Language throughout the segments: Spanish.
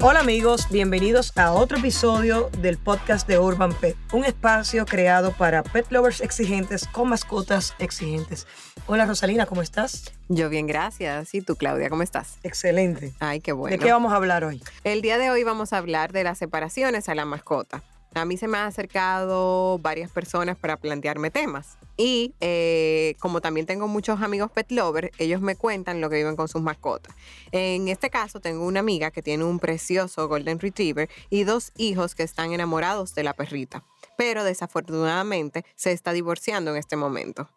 Hola amigos, bienvenidos a otro episodio del podcast de Urban Pet, un espacio creado para pet lovers exigentes con mascotas exigentes. Hola Rosalina, ¿cómo estás? Yo bien, gracias. ¿Y tú, Claudia, cómo estás? Excelente. Ay, qué bueno. ¿De qué vamos a hablar hoy? El día de hoy vamos a hablar de las separaciones a la mascota. A mí se me han acercado varias personas para plantearme temas. Y eh, como también tengo muchos amigos pet lovers, ellos me cuentan lo que viven con sus mascotas. En este caso, tengo una amiga que tiene un precioso Golden Retriever y dos hijos que están enamorados de la perrita. Pero desafortunadamente se está divorciando en este momento.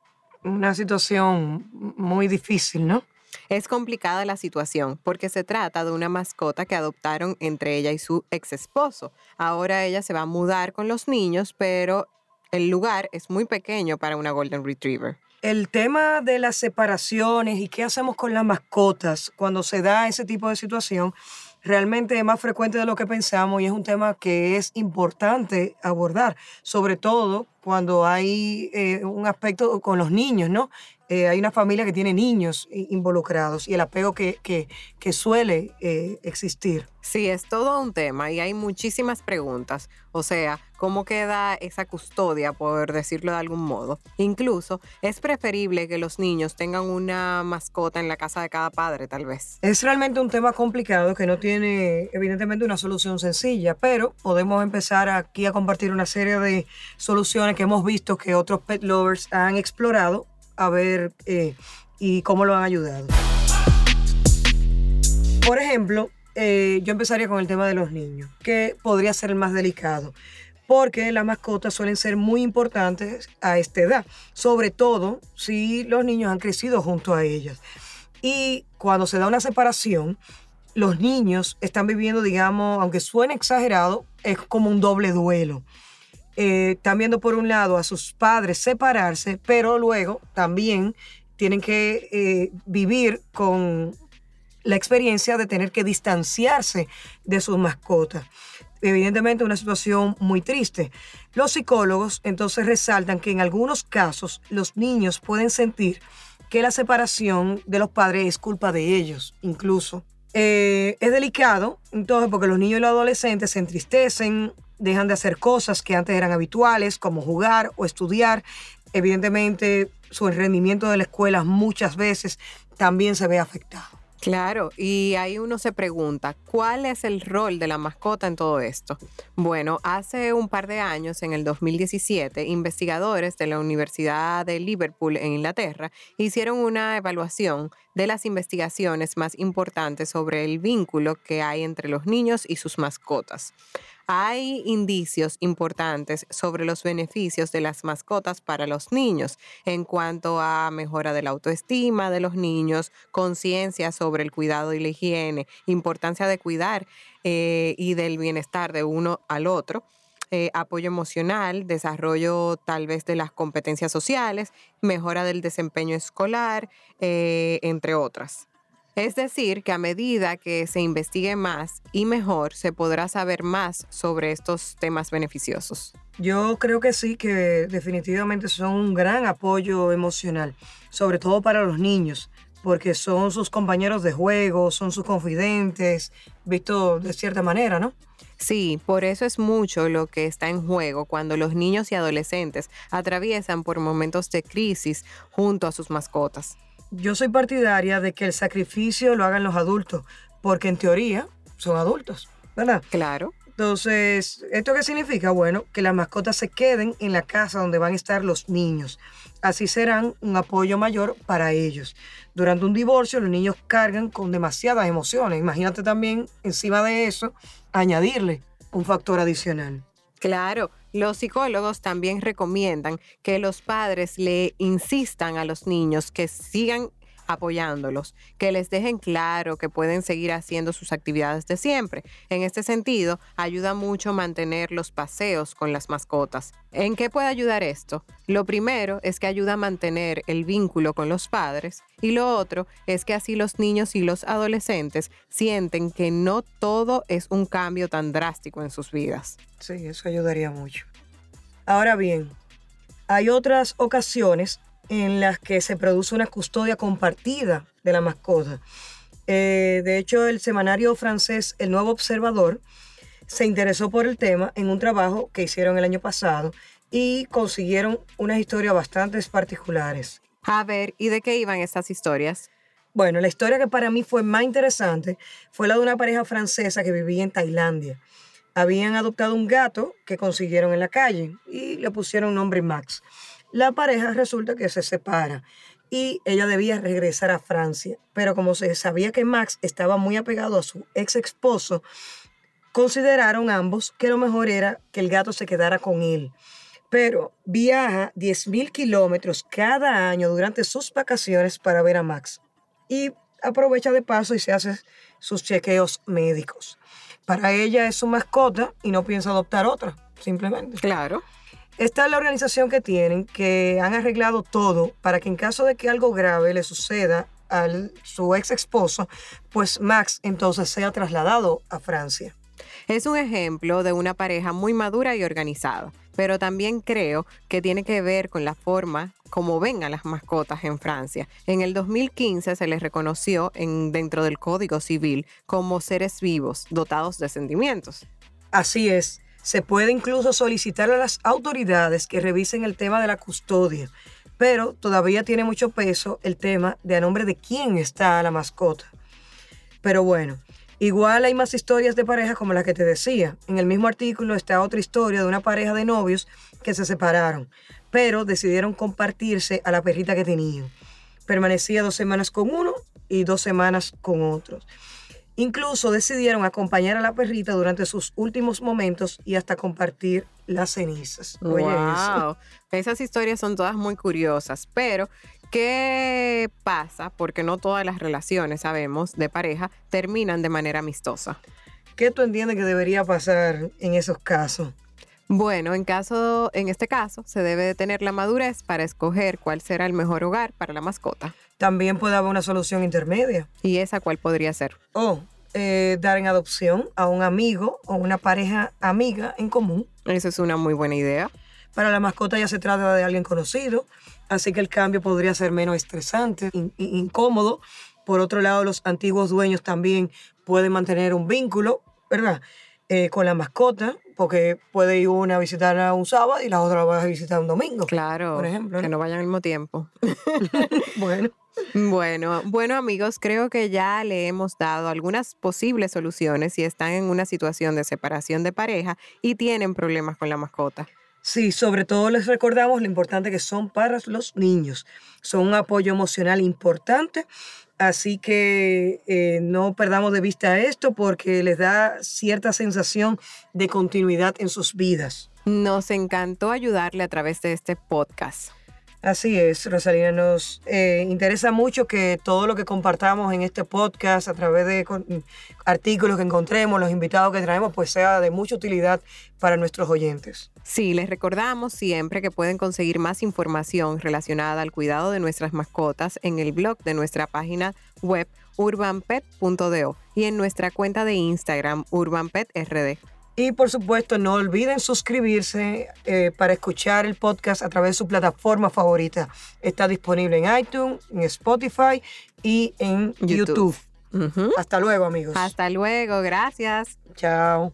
Una situación muy difícil, ¿no? Es complicada la situación porque se trata de una mascota que adoptaron entre ella y su ex esposo. Ahora ella se va a mudar con los niños, pero el lugar es muy pequeño para una Golden Retriever. El tema de las separaciones y qué hacemos con las mascotas cuando se da ese tipo de situación realmente es más frecuente de lo que pensamos y es un tema que es importante abordar, sobre todo cuando hay eh, un aspecto con los niños, ¿no? Eh, hay una familia que tiene niños involucrados y el apego que, que, que suele eh, existir. Sí, es todo un tema y hay muchísimas preguntas. O sea, ¿cómo queda esa custodia, por decirlo de algún modo? Incluso, es preferible que los niños tengan una mascota en la casa de cada padre, tal vez. Es realmente un tema complicado que no tiene evidentemente una solución sencilla, pero podemos empezar aquí a compartir una serie de soluciones que hemos visto que otros pet lovers han explorado a ver eh, y cómo lo han ayudado. Por ejemplo, eh, yo empezaría con el tema de los niños, que podría ser el más delicado, porque las mascotas suelen ser muy importantes a esta edad, sobre todo si los niños han crecido junto a ellas. Y cuando se da una separación, los niños están viviendo, digamos, aunque suene exagerado, es como un doble duelo. Eh, están viendo por un lado a sus padres separarse, pero luego también tienen que eh, vivir con la experiencia de tener que distanciarse de sus mascotas. Evidentemente una situación muy triste. Los psicólogos entonces resaltan que en algunos casos los niños pueden sentir que la separación de los padres es culpa de ellos, incluso. Eh, es delicado, entonces, porque los niños y los adolescentes se entristecen, dejan de hacer cosas que antes eran habituales, como jugar o estudiar. Evidentemente, su rendimiento de la escuela muchas veces también se ve afectado. Claro, y ahí uno se pregunta, ¿cuál es el rol de la mascota en todo esto? Bueno, hace un par de años, en el 2017, investigadores de la Universidad de Liverpool en Inglaterra hicieron una evaluación de las investigaciones más importantes sobre el vínculo que hay entre los niños y sus mascotas. Hay indicios importantes sobre los beneficios de las mascotas para los niños en cuanto a mejora de la autoestima de los niños, conciencia sobre el cuidado y la higiene, importancia de cuidar eh, y del bienestar de uno al otro. Eh, apoyo emocional, desarrollo tal vez de las competencias sociales, mejora del desempeño escolar, eh, entre otras. Es decir, que a medida que se investigue más y mejor, se podrá saber más sobre estos temas beneficiosos. Yo creo que sí, que definitivamente son un gran apoyo emocional, sobre todo para los niños, porque son sus compañeros de juego, son sus confidentes, visto de cierta manera, ¿no? Sí, por eso es mucho lo que está en juego cuando los niños y adolescentes atraviesan por momentos de crisis junto a sus mascotas. Yo soy partidaria de que el sacrificio lo hagan los adultos, porque en teoría son adultos, ¿verdad? Claro. Entonces, ¿esto qué significa? Bueno, que las mascotas se queden en la casa donde van a estar los niños. Así serán un apoyo mayor para ellos. Durante un divorcio, los niños cargan con demasiadas emociones. Imagínate también, encima de eso, añadirle un factor adicional. Claro, los psicólogos también recomiendan que los padres le insistan a los niños que sigan apoyándolos, que les dejen claro que pueden seguir haciendo sus actividades de siempre. En este sentido, ayuda mucho mantener los paseos con las mascotas. ¿En qué puede ayudar esto? Lo primero es que ayuda a mantener el vínculo con los padres y lo otro es que así los niños y los adolescentes sienten que no todo es un cambio tan drástico en sus vidas. Sí, eso ayudaría mucho. Ahora bien, hay otras ocasiones en las que se produce una custodia compartida de la mascota. Eh, de hecho, el semanario francés El Nuevo Observador se interesó por el tema en un trabajo que hicieron el año pasado y consiguieron unas historias bastante particulares. A ver, ¿y de qué iban estas historias? Bueno, la historia que para mí fue más interesante fue la de una pareja francesa que vivía en Tailandia. Habían adoptado un gato que consiguieron en la calle y le pusieron nombre Max. La pareja resulta que se separa y ella debía regresar a Francia, pero como se sabía que Max estaba muy apegado a su ex esposo, consideraron ambos que lo mejor era que el gato se quedara con él. Pero viaja 10.000 kilómetros cada año durante sus vacaciones para ver a Max y aprovecha de paso y se hace sus chequeos médicos. Para ella es su mascota y no piensa adoptar otra, simplemente. Claro. Esta es la organización que tienen, que han arreglado todo para que en caso de que algo grave le suceda a su ex esposo, pues Max entonces sea trasladado a Francia. Es un ejemplo de una pareja muy madura y organizada, pero también creo que tiene que ver con la forma como ven a las mascotas en Francia. En el 2015 se les reconoció en, dentro del Código Civil como seres vivos dotados de sentimientos. Así es. Se puede incluso solicitar a las autoridades que revisen el tema de la custodia, pero todavía tiene mucho peso el tema de a nombre de quién está la mascota. Pero bueno, igual hay más historias de parejas como la que te decía. En el mismo artículo está otra historia de una pareja de novios que se separaron, pero decidieron compartirse a la perrita que tenían. Permanecía dos semanas con uno y dos semanas con otros. Incluso decidieron acompañar a la perrita durante sus últimos momentos y hasta compartir las cenizas. Oye, wow. Esas historias son todas muy curiosas, pero ¿qué pasa? Porque no todas las relaciones, sabemos, de pareja terminan de manera amistosa. ¿Qué tú entiendes que debería pasar en esos casos? Bueno, en, caso, en este caso, se debe de tener la madurez para escoger cuál será el mejor hogar para la mascota. También puede haber una solución intermedia. ¿Y esa cuál podría ser? O eh, dar en adopción a un amigo o una pareja amiga en común. Esa es una muy buena idea. Para la mascota ya se trata de alguien conocido, así que el cambio podría ser menos estresante, in- in- incómodo. Por otro lado, los antiguos dueños también pueden mantener un vínculo, ¿verdad? Eh, con la mascota, porque puede ir una a visitarla un sábado y la otra va a visitar un domingo. Claro, Por ejemplo, que no vayan al mismo tiempo. Bueno, Bueno, bueno amigos, creo que ya le hemos dado algunas posibles soluciones si están en una situación de separación de pareja y tienen problemas con la mascota. sí, sobre todo les recordamos lo importante que son para los niños. Son un apoyo emocional importante, así que eh, no perdamos de vista esto porque les da cierta sensación de continuidad en sus vidas. Nos encantó ayudarle a través de este podcast. Así es, Rosalina, nos eh, interesa mucho que todo lo que compartamos en este podcast a través de artículos que encontremos, los invitados que traemos, pues sea de mucha utilidad para nuestros oyentes. Sí, les recordamos siempre que pueden conseguir más información relacionada al cuidado de nuestras mascotas en el blog de nuestra página web urbanpet.do y en nuestra cuenta de Instagram urbanpetrd. Y por supuesto, no olviden suscribirse eh, para escuchar el podcast a través de su plataforma favorita. Está disponible en iTunes, en Spotify y en YouTube. Hasta luego, amigos. Hasta luego, gracias. Chao.